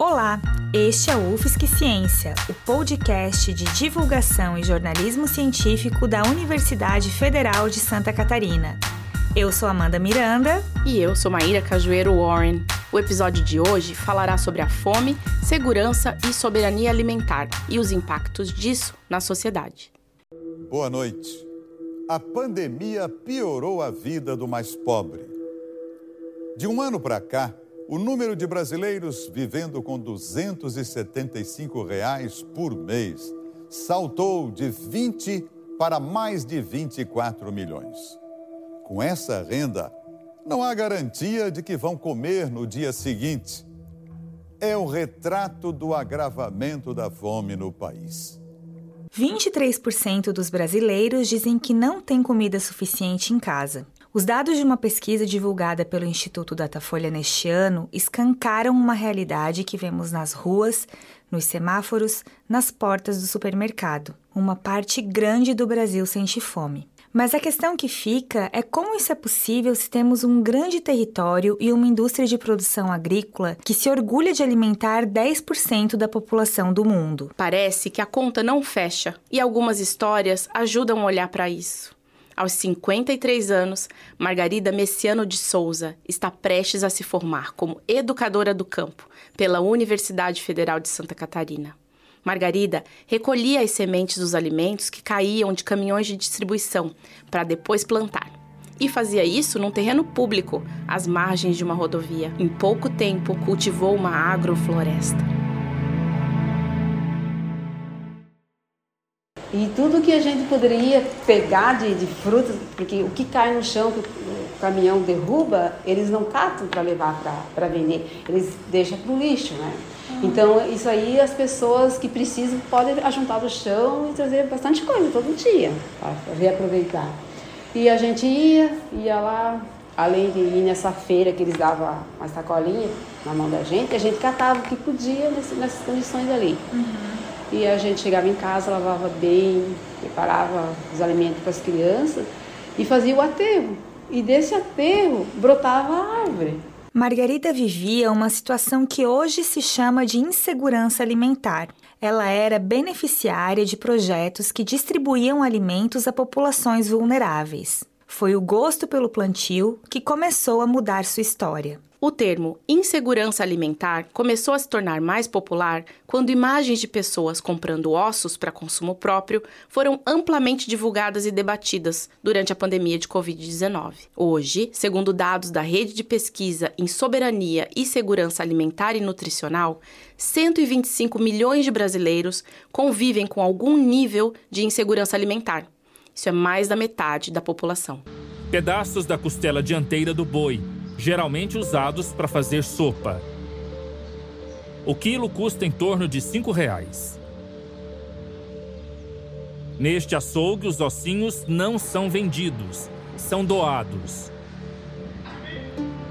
Olá, este é o UFSC Ciência, o podcast de divulgação e jornalismo científico da Universidade Federal de Santa Catarina. Eu sou Amanda Miranda. E eu sou Maíra Cajueiro Warren. O episódio de hoje falará sobre a fome, segurança e soberania alimentar e os impactos disso na sociedade. Boa noite. A pandemia piorou a vida do mais pobre. De um ano para cá, o número de brasileiros vivendo com 275 reais por mês saltou de 20 para mais de 24 milhões. Com essa renda, não há garantia de que vão comer no dia seguinte. É o retrato do agravamento da fome no país. 23% dos brasileiros dizem que não tem comida suficiente em casa. Os dados de uma pesquisa divulgada pelo Instituto Datafolha neste ano escancaram uma realidade que vemos nas ruas, nos semáforos, nas portas do supermercado. Uma parte grande do Brasil sente fome. Mas a questão que fica é como isso é possível se temos um grande território e uma indústria de produção agrícola que se orgulha de alimentar 10% da população do mundo. Parece que a conta não fecha e algumas histórias ajudam a olhar para isso. Aos 53 anos, Margarida Messiano de Souza está prestes a se formar como educadora do campo pela Universidade Federal de Santa Catarina. Margarida recolhia as sementes dos alimentos que caíam de caminhões de distribuição para depois plantar. E fazia isso num terreno público, às margens de uma rodovia. Em pouco tempo, cultivou uma agrofloresta. E tudo que a gente poderia pegar de, de frutas, porque o que cai no chão, que o caminhão derruba, eles não catam para levar para vender, eles deixam para o lixo, né? Uhum. Então, isso aí as pessoas que precisam podem ajuntar do chão e trazer bastante coisa todo dia, para reaproveitar. E a gente ia, ia lá, além de ir nessa feira que eles davam uma sacolinha na mão da gente, a gente catava o que podia nessas condições ali. Uhum. E a gente chegava em casa, lavava bem, preparava os alimentos para as crianças e fazia o aterro. E desse aterro brotava a árvore. Margarida vivia uma situação que hoje se chama de insegurança alimentar. Ela era beneficiária de projetos que distribuíam alimentos a populações vulneráveis. Foi o gosto pelo plantio que começou a mudar sua história. O termo insegurança alimentar começou a se tornar mais popular quando imagens de pessoas comprando ossos para consumo próprio foram amplamente divulgadas e debatidas durante a pandemia de Covid-19. Hoje, segundo dados da Rede de Pesquisa em Soberania e Segurança Alimentar e Nutricional, 125 milhões de brasileiros convivem com algum nível de insegurança alimentar. Isso é mais da metade da população. Pedaços da costela dianteira do boi geralmente usados para fazer sopa. O quilo custa em torno de R$ reais. Neste açougue, os ossinhos não são vendidos, são doados.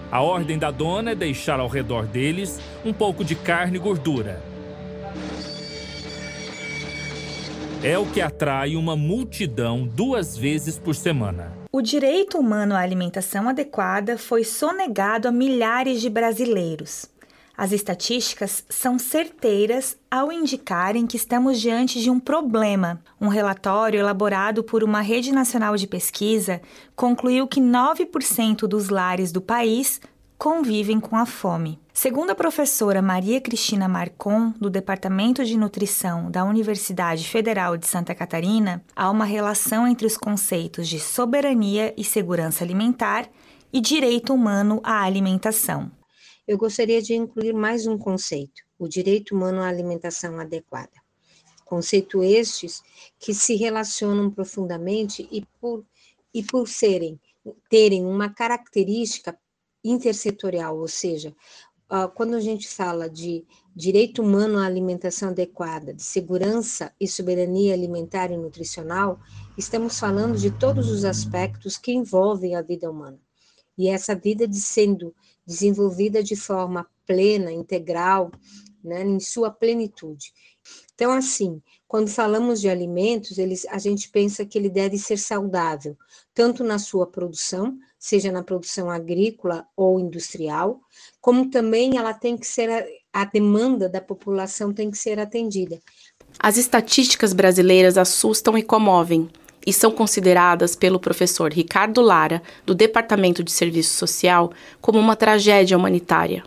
A ordem da dona é deixar ao redor deles um pouco de carne e gordura. É o que atrai uma multidão duas vezes por semana. O direito humano à alimentação adequada foi sonegado a milhares de brasileiros. As estatísticas são certeiras ao indicarem que estamos diante de um problema. Um relatório elaborado por uma rede nacional de pesquisa concluiu que 9% dos lares do país convivem com a fome. Segundo a professora Maria Cristina Marcon, do Departamento de Nutrição da Universidade Federal de Santa Catarina, há uma relação entre os conceitos de soberania e segurança alimentar e direito humano à alimentação. Eu gostaria de incluir mais um conceito, o direito humano à alimentação adequada. Conceito estes que se relacionam profundamente e por, e por serem terem uma característica intersetorial, ou seja, quando a gente fala de direito humano à alimentação adequada, de segurança e soberania alimentar e nutricional, estamos falando de todos os aspectos que envolvem a vida humana. E essa vida de sendo desenvolvida de forma plena, integral, né, em sua plenitude. Então, assim, quando falamos de alimentos, eles, a gente pensa que ele deve ser saudável, tanto na sua produção, seja na produção agrícola ou industrial, como também ela tem que ser a demanda da população tem que ser atendida. As estatísticas brasileiras assustam e comovem e são consideradas pelo professor Ricardo Lara, do Departamento de Serviço Social, como uma tragédia humanitária.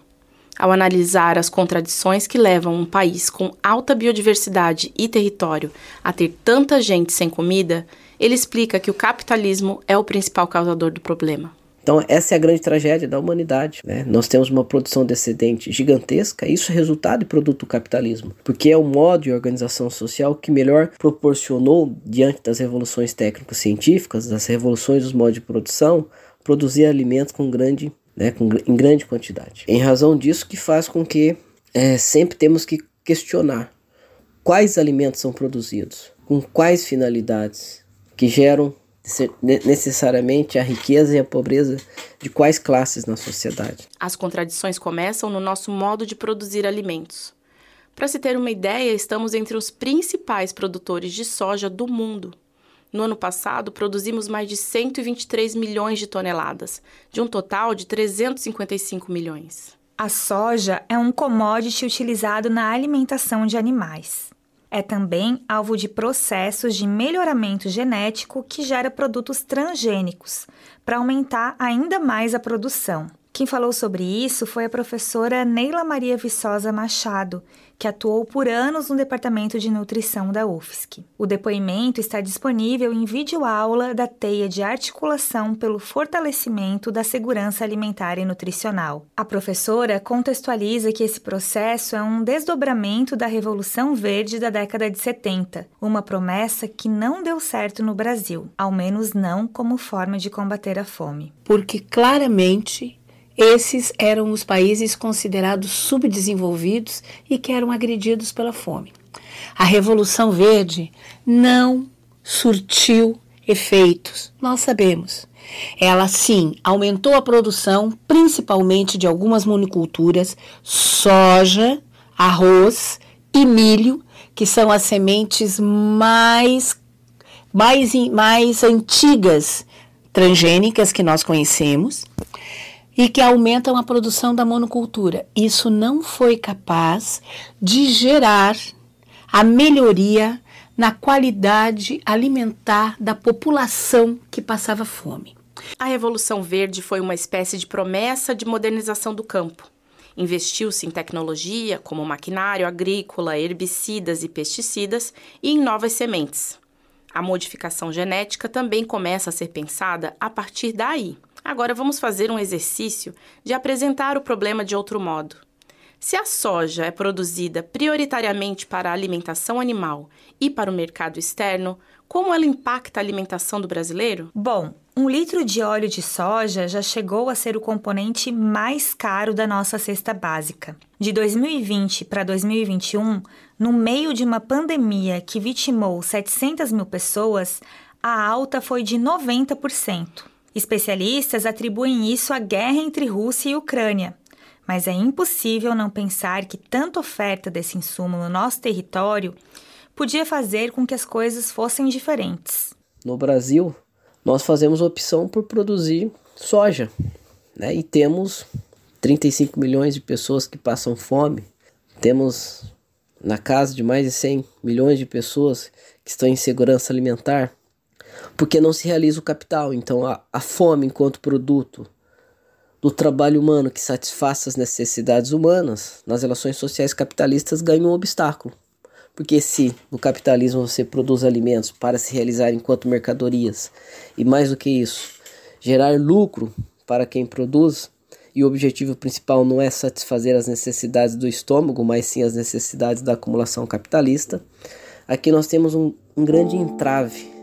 Ao analisar as contradições que levam um país com alta biodiversidade e território a ter tanta gente sem comida, ele explica que o capitalismo é o principal causador do problema. Então, essa é a grande tragédia da humanidade. Né? Nós temos uma produção de excedente gigantesca, isso é resultado e produto do capitalismo, porque é o modo de organização social que melhor proporcionou, diante das revoluções técnico-científicas, das revoluções dos modos de produção, produzir alimentos com grande, né, com, em grande quantidade. Em razão disso, que faz com que é, sempre temos que questionar quais alimentos são produzidos, com quais finalidades, que geram necessariamente a riqueza e a pobreza de quais classes na sociedade. As contradições começam no nosso modo de produzir alimentos. Para se ter uma ideia, estamos entre os principais produtores de soja do mundo. No ano passado, produzimos mais de 123 milhões de toneladas, de um total de 355 milhões. A soja é um commodity utilizado na alimentação de animais. É também alvo de processos de melhoramento genético que gera produtos transgênicos, para aumentar ainda mais a produção. Quem falou sobre isso foi a professora Neila Maria Viçosa Machado, que atuou por anos no Departamento de Nutrição da UFSC. O depoimento está disponível em videoaula da Teia de Articulação pelo Fortalecimento da Segurança Alimentar e Nutricional. A professora contextualiza que esse processo é um desdobramento da Revolução Verde da década de 70, uma promessa que não deu certo no Brasil, ao menos não como forma de combater a fome. Porque claramente esses eram os países considerados subdesenvolvidos e que eram agredidos pela fome. A Revolução Verde não surtiu efeitos, nós sabemos. Ela sim aumentou a produção, principalmente de algumas monoculturas, soja, arroz e milho, que são as sementes mais mais, mais antigas transgênicas que nós conhecemos e que aumentam a produção da monocultura. Isso não foi capaz de gerar a melhoria na qualidade alimentar da população que passava fome. A Revolução Verde foi uma espécie de promessa de modernização do campo. Investiu-se em tecnologia, como maquinário agrícola, herbicidas e pesticidas, e em novas sementes. A modificação genética também começa a ser pensada a partir daí. Agora vamos fazer um exercício de apresentar o problema de outro modo. Se a soja é produzida prioritariamente para a alimentação animal e para o mercado externo, como ela impacta a alimentação do brasileiro? Bom, um litro de óleo de soja já chegou a ser o componente mais caro da nossa cesta básica. De 2020 para 2021, no meio de uma pandemia que vitimou 700 mil pessoas, a alta foi de 90%. Especialistas atribuem isso à guerra entre Rússia e Ucrânia, mas é impossível não pensar que tanta oferta desse insumo no nosso território podia fazer com que as coisas fossem diferentes. No Brasil, nós fazemos opção por produzir soja, né? E temos 35 milhões de pessoas que passam fome. Temos na casa de mais de 100 milhões de pessoas que estão em segurança alimentar porque não se realiza o capital. Então, a, a fome enquanto produto do trabalho humano que satisfaça as necessidades humanas nas relações sociais capitalistas ganha um obstáculo. Porque se no capitalismo você produz alimentos para se realizar enquanto mercadorias e mais do que isso, gerar lucro para quem produz, e o objetivo principal não é satisfazer as necessidades do estômago, mas sim as necessidades da acumulação capitalista, aqui nós temos um, um grande entrave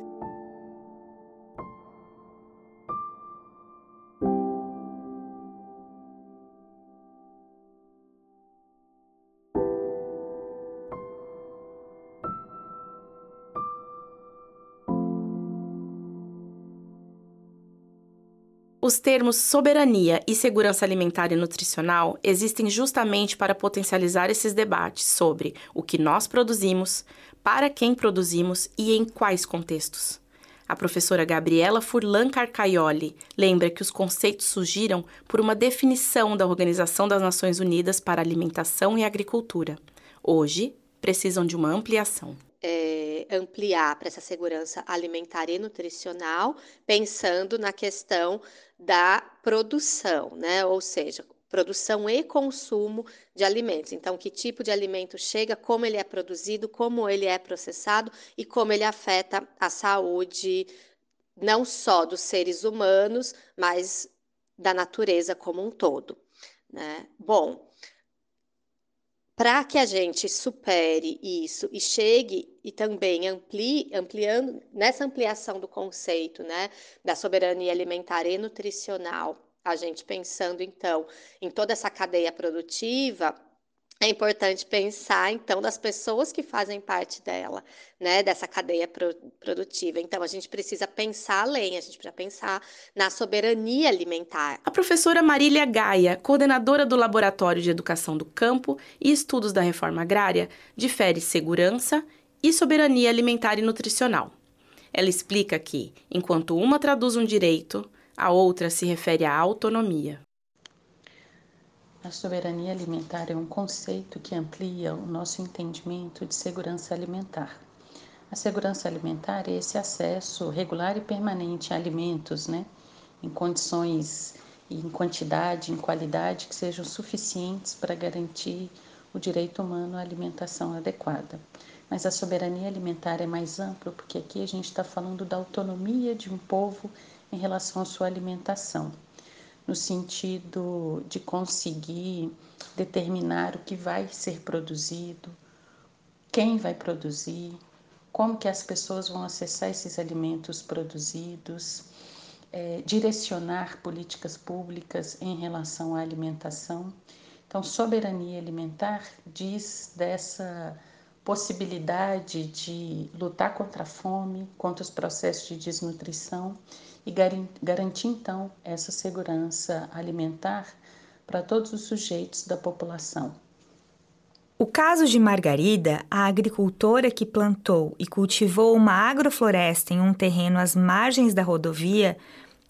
Os termos soberania e segurança alimentar e nutricional existem justamente para potencializar esses debates sobre o que nós produzimos, para quem produzimos e em quais contextos. A professora Gabriela Furlan Carcaioli lembra que os conceitos surgiram por uma definição da Organização das Nações Unidas para Alimentação e Agricultura. Hoje, precisam de uma ampliação. É, ampliar para essa segurança alimentar e nutricional, pensando na questão da produção, né? Ou seja, produção e consumo de alimentos. Então, que tipo de alimento chega, como ele é produzido, como ele é processado e como ele afeta a saúde não só dos seres humanos, mas da natureza como um todo. Né? Bom, para que a gente supere isso e chegue e também amplie, ampliando nessa ampliação do conceito né, da soberania alimentar e nutricional a gente pensando então em toda essa cadeia produtiva, é importante pensar então das pessoas que fazem parte dela, né, dessa cadeia pro produtiva. Então a gente precisa pensar além, a gente precisa pensar na soberania alimentar. A professora Marília Gaia, coordenadora do Laboratório de Educação do Campo e Estudos da Reforma Agrária, difere segurança e soberania alimentar e nutricional. Ela explica que, enquanto uma traduz um direito, a outra se refere à autonomia. A soberania alimentar é um conceito que amplia o nosso entendimento de segurança alimentar. A segurança alimentar é esse acesso regular e permanente a alimentos, né, em condições e em quantidade, em qualidade que sejam suficientes para garantir o direito humano à alimentação adequada. Mas a soberania alimentar é mais ampla porque aqui a gente está falando da autonomia de um povo em relação à sua alimentação, no sentido de conseguir determinar o que vai ser produzido, quem vai produzir, como que as pessoas vão acessar esses alimentos produzidos, é, direcionar políticas públicas em relação à alimentação. Então, soberania alimentar diz dessa possibilidade de lutar contra a fome, contra os processos de desnutrição e garantir então essa segurança alimentar para todos os sujeitos da população. O caso de Margarida, a agricultora que plantou e cultivou uma agrofloresta em um terreno às margens da rodovia,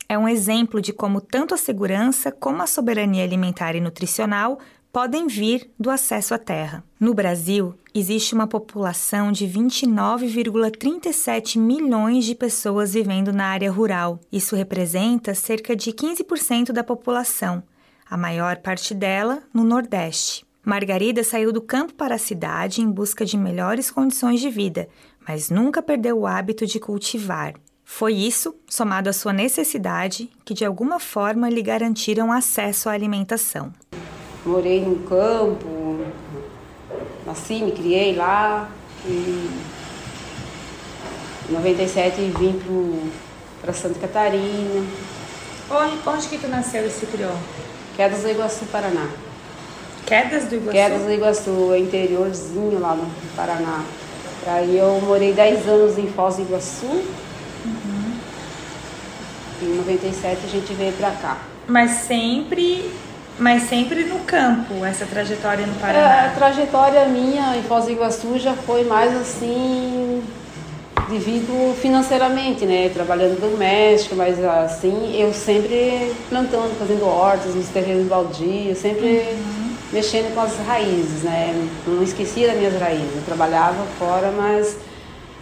é um exemplo de como tanto a segurança como a soberania alimentar e nutricional podem vir do acesso à terra. No Brasil, existe uma população de 29,37 milhões de pessoas vivendo na área rural. Isso representa cerca de 15% da população, a maior parte dela no Nordeste. Margarida saiu do campo para a cidade em busca de melhores condições de vida, mas nunca perdeu o hábito de cultivar. Foi isso, somado à sua necessidade, que de alguma forma lhe garantiram acesso à alimentação morei no campo, nasci, me criei lá. E em 97 vim para Santa Catarina. Onde, onde que tu nasceu e se criou? Quedas do Iguaçu, Paraná. Quedas do Iguaçu? Quedas do Iguaçu, interiorzinho lá no Paraná. Aí eu morei 10 anos em Foz do Iguaçu. Uhum. Em 97 a gente veio pra cá. Mas sempre mas sempre no campo, essa trajetória no Paraná? É, a trajetória minha em Foz do Iguaçu já foi mais assim, devido financeiramente, né? Trabalhando doméstico, mas assim, eu sempre plantando, fazendo hortas nos terrenos baldios, sempre uhum. mexendo com as raízes, né? Não esquecia das minhas raízes. Eu trabalhava fora, mas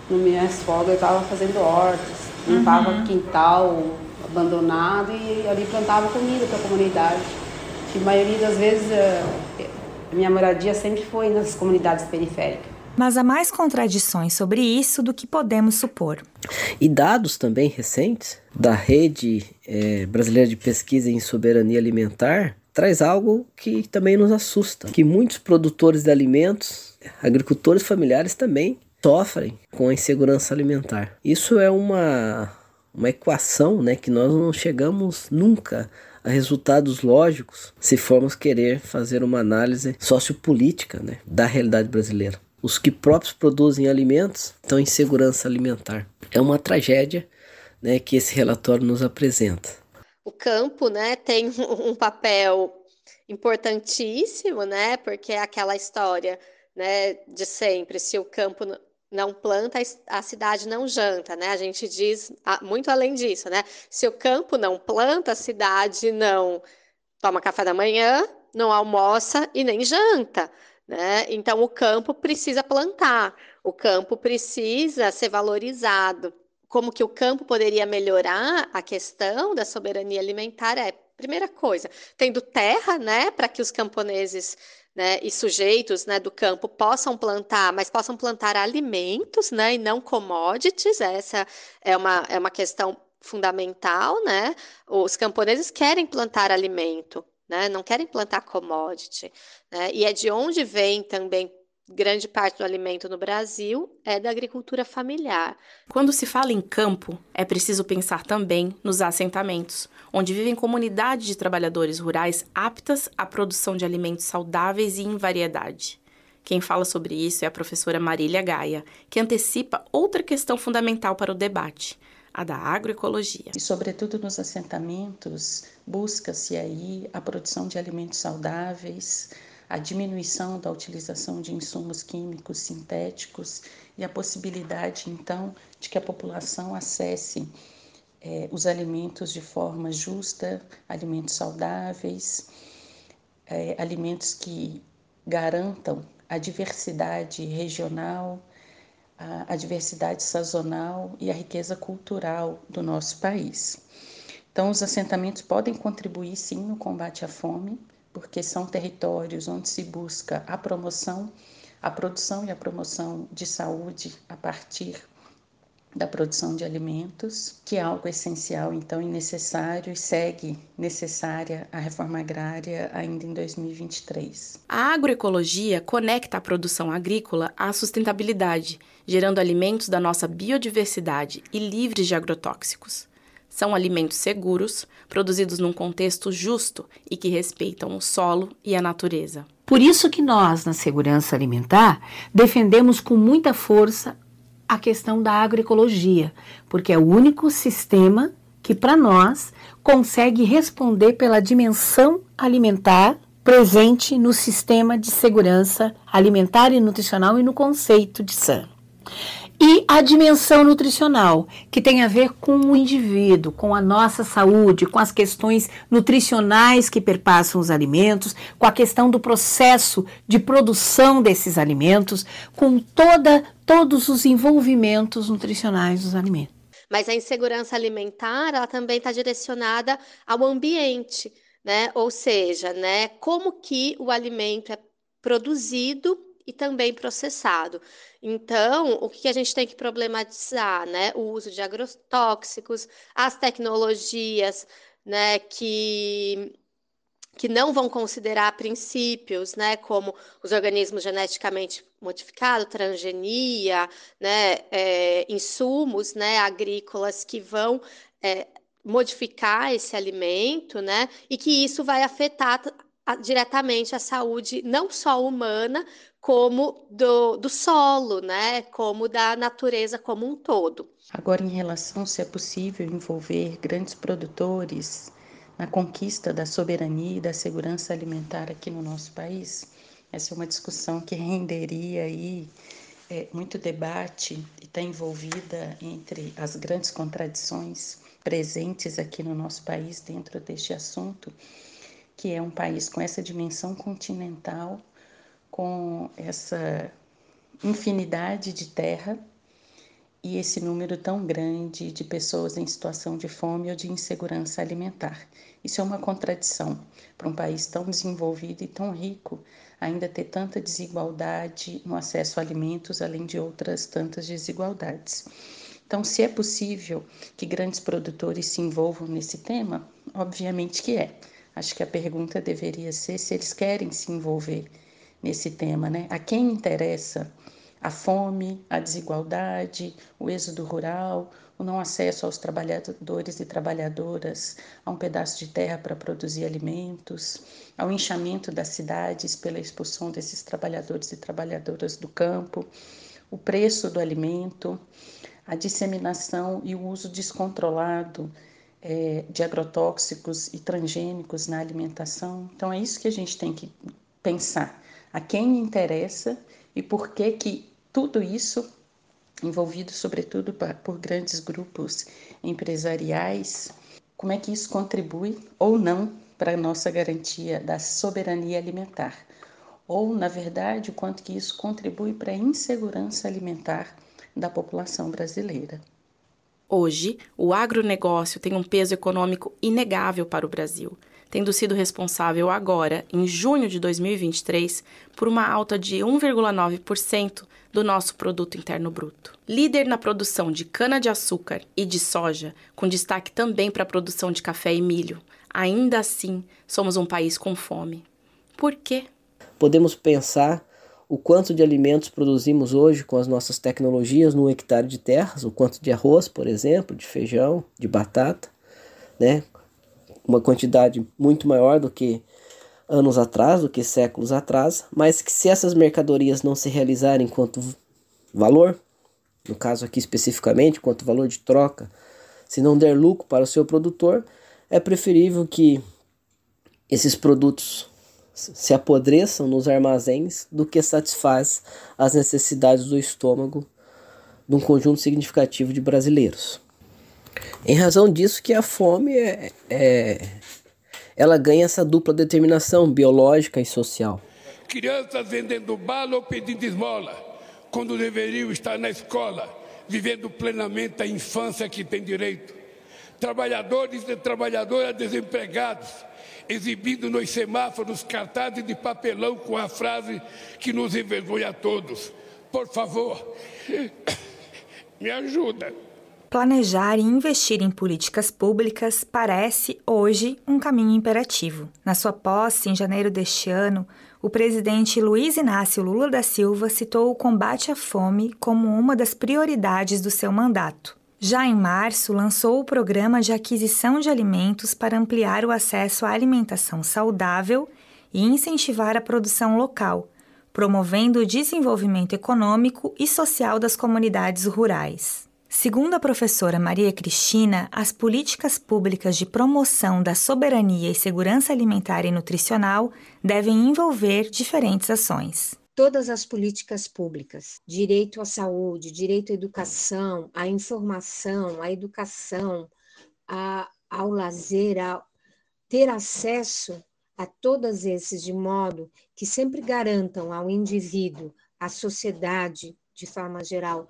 no minha folgas eu estava fazendo hortas, limpava uhum. quintal abandonado e ali plantava comida para a comunidade que a maioria das vezes eh, a minha moradia sempre foi nas comunidades periféricas. Mas há mais contradições sobre isso do que podemos supor. E dados também recentes da Rede é, Brasileira de Pesquisa em Soberania Alimentar traz algo que também nos assusta, que muitos produtores de alimentos, agricultores familiares também sofrem com a insegurança alimentar. Isso é uma, uma equação né, que nós não chegamos nunca a resultados lógicos se formos querer fazer uma análise sociopolítica né, da realidade brasileira. Os que próprios produzem alimentos estão em segurança alimentar. É uma tragédia né, que esse relatório nos apresenta. O campo né, tem um papel importantíssimo, né, porque é aquela história né, de sempre: se o campo não planta, a cidade não janta, né? A gente diz muito além disso, né? Se o campo não planta, a cidade não toma café da manhã, não almoça e nem janta, né? Então o campo precisa plantar, o campo precisa ser valorizado. Como que o campo poderia melhorar a questão da soberania alimentar é primeira coisa, tendo terra, né, para que os camponeses né, e sujeitos né, do campo possam plantar, mas possam plantar alimentos né, e não commodities. Essa é uma, é uma questão fundamental. Né? Os camponeses querem plantar alimento, né, não querem plantar commodity. Né? E é de onde vem também grande parte do alimento no Brasil é da agricultura familiar. Quando se fala em campo, é preciso pensar também nos assentamentos, onde vivem comunidades de trabalhadores rurais aptas à produção de alimentos saudáveis e em variedade. Quem fala sobre isso é a professora Marília Gaia, que antecipa outra questão fundamental para o debate, a da agroecologia. E, sobretudo nos assentamentos, busca-se aí a produção de alimentos saudáveis, a diminuição da utilização de insumos químicos sintéticos e a possibilidade, então, de que a população acesse é, os alimentos de forma justa, alimentos saudáveis, é, alimentos que garantam a diversidade regional, a, a diversidade sazonal e a riqueza cultural do nosso país. Então, os assentamentos podem contribuir sim no combate à fome, porque são territórios onde se busca a promoção, a produção e a promoção de saúde a partir da produção de alimentos, que é algo essencial então e necessário e segue necessária a reforma agrária ainda em 2023. A agroecologia conecta a produção agrícola à sustentabilidade, gerando alimentos da nossa biodiversidade e livres de agrotóxicos. São alimentos seguros, produzidos num contexto justo e que respeitam o solo e a natureza. Por isso que nós, na segurança alimentar, defendemos com muita força a questão da agroecologia, porque é o único sistema que, para nós, consegue responder pela dimensão alimentar presente no sistema de segurança alimentar e nutricional e no conceito de SAN. E a dimensão nutricional, que tem a ver com o indivíduo, com a nossa saúde, com as questões nutricionais que perpassam os alimentos, com a questão do processo de produção desses alimentos, com toda, todos os envolvimentos nutricionais dos alimentos. Mas a insegurança alimentar, ela também está direcionada ao ambiente, né? Ou seja, né, como que o alimento é produzido e também processado. Então, o que a gente tem que problematizar, né? O uso de agrotóxicos, as tecnologias, né, que que não vão considerar princípios, né, como os organismos geneticamente modificados, transgenia, né, é, insumos, né, agrícolas que vão é, modificar esse alimento, né, e que isso vai afetar diretamente a saúde não só humana, como do, do solo, né? Como da natureza como um todo. Agora, em relação se é possível envolver grandes produtores na conquista da soberania e da segurança alimentar aqui no nosso país, essa é uma discussão que renderia aí é, muito debate e está envolvida entre as grandes contradições presentes aqui no nosso país dentro deste assunto, que é um país com essa dimensão continental com essa infinidade de terra e esse número tão grande de pessoas em situação de fome ou de insegurança alimentar. Isso é uma contradição para um país tão desenvolvido e tão rico ainda ter tanta desigualdade no acesso a alimentos, além de outras tantas desigualdades. Então, se é possível que grandes produtores se envolvam nesse tema, obviamente que é. Acho que a pergunta deveria ser se eles querem se envolver nesse tema, né? A quem interessa a fome, a desigualdade, o êxodo rural, o não acesso aos trabalhadores e trabalhadoras a um pedaço de terra para produzir alimentos, ao inchamento das cidades pela expulsão desses trabalhadores e trabalhadoras do campo, o preço do alimento, a disseminação e o uso descontrolado é, de agrotóxicos e transgênicos na alimentação. Então é isso que a gente tem que pensar a quem interessa e por que que tudo isso envolvido sobretudo por grandes grupos empresariais, como é que isso contribui ou não para a nossa garantia da soberania alimentar? Ou, na verdade, o quanto que isso contribui para a insegurança alimentar da população brasileira? Hoje, o agronegócio tem um peso econômico inegável para o Brasil, tendo sido responsável agora, em junho de 2023, por uma alta de 1,9% do nosso produto interno bruto. Líder na produção de cana-de-açúcar e de soja, com destaque também para a produção de café e milho, ainda assim somos um país com fome. Por quê? Podemos pensar o quanto de alimentos produzimos hoje com as nossas tecnologias no hectare de terras, o quanto de arroz, por exemplo, de feijão, de batata, né? Uma quantidade muito maior do que anos atrás, do que séculos atrás, mas que se essas mercadorias não se realizarem quanto valor, no caso aqui especificamente, quanto valor de troca, se não der lucro para o seu produtor, é preferível que esses produtos se apodreçam nos armazéns do que satisfaz as necessidades do estômago de um conjunto significativo de brasileiros. Em razão disso que a fome é, é ela ganha essa dupla determinação biológica e social. Crianças vendendo bala ou pedindo esmola, quando deveriam estar na escola, vivendo plenamente a infância que tem direito. Trabalhadores e trabalhadoras desempregados, exibindo nos semáforos cartazes de papelão com a frase que nos envergonha a todos. Por favor, me ajuda. Planejar e investir em políticas públicas parece, hoje, um caminho imperativo. Na sua posse, em janeiro deste ano, o presidente Luiz Inácio Lula da Silva citou o combate à fome como uma das prioridades do seu mandato. Já em março, lançou o programa de aquisição de alimentos para ampliar o acesso à alimentação saudável e incentivar a produção local, promovendo o desenvolvimento econômico e social das comunidades rurais. Segundo a professora Maria Cristina, as políticas públicas de promoção da soberania e segurança alimentar e nutricional devem envolver diferentes ações. Todas as políticas públicas, direito à saúde, direito à educação, à informação, à educação, a, ao lazer, a ter acesso a todos esses de modo que sempre garantam ao indivíduo, à sociedade de forma geral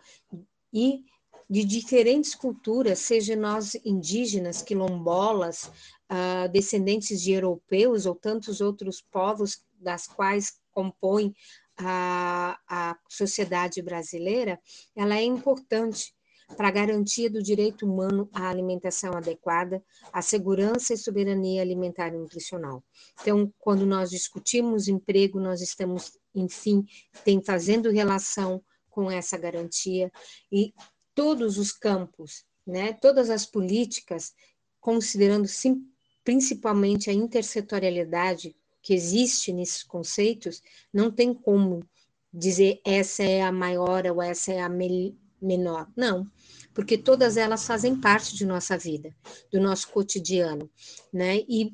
e de diferentes culturas, seja nós indígenas, quilombolas, uh, descendentes de europeus ou tantos outros povos das quais compõem a, a sociedade brasileira, ela é importante para a garantia do direito humano à alimentação adequada, à segurança e soberania alimentar e nutricional. Então, quando nós discutimos emprego, nós estamos, enfim, tem, fazendo relação com essa garantia e todos os campos, né, todas as políticas, considerando sim, principalmente a intersetorialidade que existe nesses conceitos, não tem como dizer essa é a maior ou essa é a me menor. Não, porque todas elas fazem parte de nossa vida, do nosso cotidiano, né? E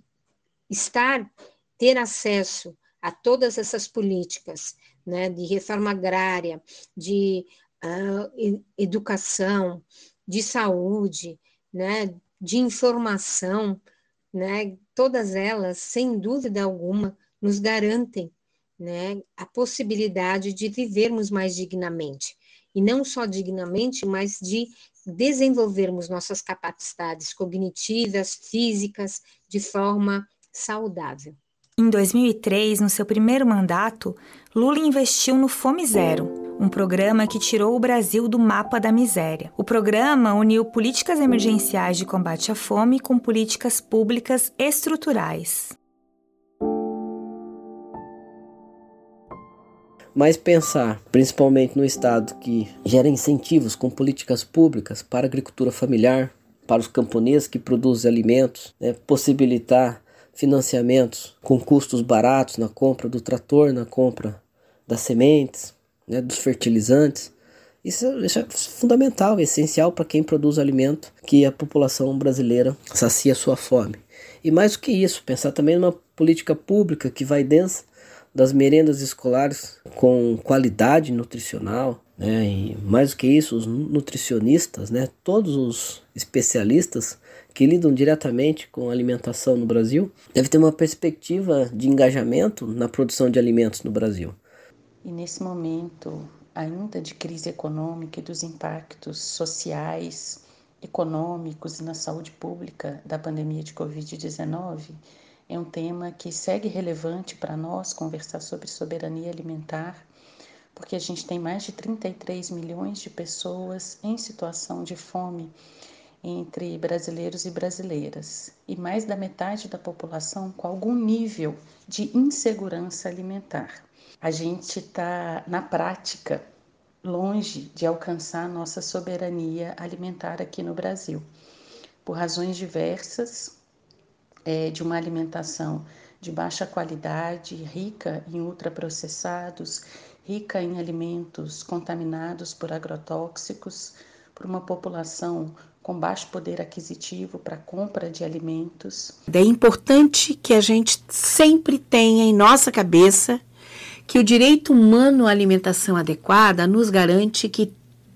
estar, ter acesso a todas essas políticas, né, de reforma agrária, de uh, educação, de saúde, né, de informação, né, todas elas, sem dúvida alguma, nos garantem né, a possibilidade de vivermos mais dignamente. E não só dignamente, mas de desenvolvermos nossas capacidades cognitivas, físicas, de forma saudável. Em 2003, no seu primeiro mandato, Lula investiu no Fome Zero, um programa que tirou o Brasil do mapa da miséria. O programa uniu políticas emergenciais de combate à fome com políticas públicas estruturais. Mas pensar, principalmente no Estado que gera incentivos com políticas públicas para a agricultura familiar, para os camponeses que produzem alimentos, né, possibilitar financiamentos com custos baratos na compra do trator, na compra das sementes, né, dos fertilizantes. Isso, isso, é fundamental, essencial para quem produz alimento, que a população brasileira sacia sua fome. E mais do que isso, pensar também numa política pública que vai desde das merendas escolares com qualidade nutricional, né? E mais do que isso, os nutricionistas, né? Todos os especialistas que lidam diretamente com alimentação no Brasil, deve ter uma perspectiva de engajamento na produção de alimentos no Brasil. E nesse momento ainda de crise econômica e dos impactos sociais, econômicos e na saúde pública da pandemia de Covid-19, é um tema que segue relevante para nós conversar sobre soberania alimentar, porque a gente tem mais de 33 milhões de pessoas em situação de fome entre brasileiros e brasileiras, e mais da metade da população com algum nível de insegurança alimentar. A gente está, na prática, longe de alcançar nossa soberania alimentar aqui no Brasil, por razões diversas, é, de uma alimentação de baixa qualidade, rica em ultraprocessados, rica em alimentos contaminados por agrotóxicos, por uma população com baixo poder aquisitivo para compra de alimentos. É importante que a gente sempre tenha em nossa cabeça que o direito humano à alimentação adequada nos garante que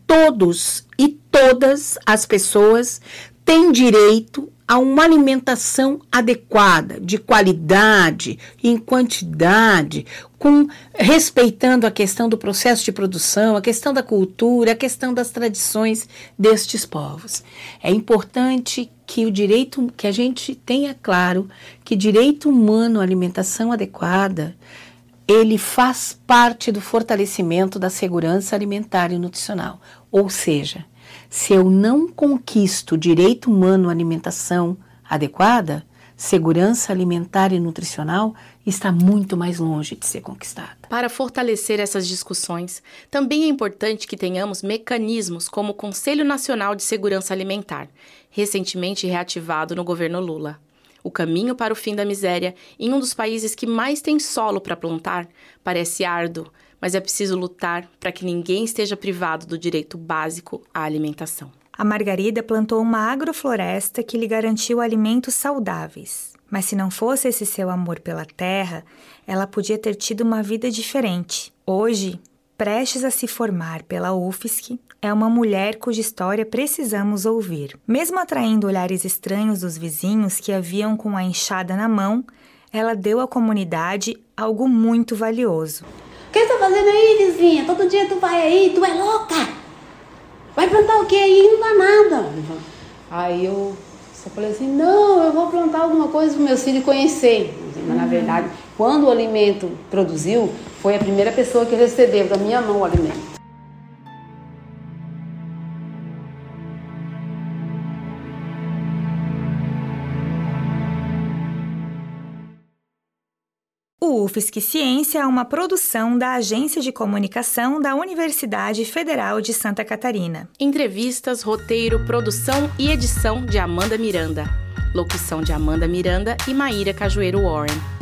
todos e todas as pessoas têm direito a uma alimentação adequada, de qualidade, em quantidade, com respeitando a questão do processo de produção, a questão da cultura, a questão das tradições destes povos. É importante que o direito que a gente tenha claro que direito humano à alimentação adequada ele faz parte do fortalecimento da segurança alimentar e nutricional. Ou seja, se eu não conquisto direito humano à alimentação adequada, segurança alimentar e nutricional está muito mais longe de ser conquistada. Para fortalecer essas discussões, também é importante que tenhamos mecanismos como o Conselho Nacional de Segurança Alimentar, recentemente reativado no governo Lula. O caminho para o fim da miséria, em um dos países que mais tem solo para plantar, parece árduo, mas é preciso lutar para que ninguém esteja privado do direito básico à alimentação. A Margarida plantou uma agrofloresta que lhe garantiu alimentos saudáveis. Mas se não fosse esse seu amor pela terra, ela podia ter tido uma vida diferente. Hoje, prestes a se formar pela UFSC, é uma mulher cuja história precisamos ouvir. Mesmo atraindo olhares estranhos dos vizinhos que a viam com a enxada na mão, ela deu à comunidade algo muito valioso. O que você tá fazendo aí, vizinha? Todo dia tu vai aí, tu é louca! Vai plantar o que aí? Não dá nada. Aí eu só falei assim, não, eu vou plantar alguma coisa para meus filhos conhecer. Mas, na verdade, quando o alimento produziu, foi a primeira pessoa que recebeu da minha mão o alimento. UFSC Ciência é uma produção da Agência de Comunicação da Universidade Federal de Santa Catarina. Entrevistas, roteiro, produção e edição de Amanda Miranda. Locução de Amanda Miranda e Maíra Cajueiro Warren.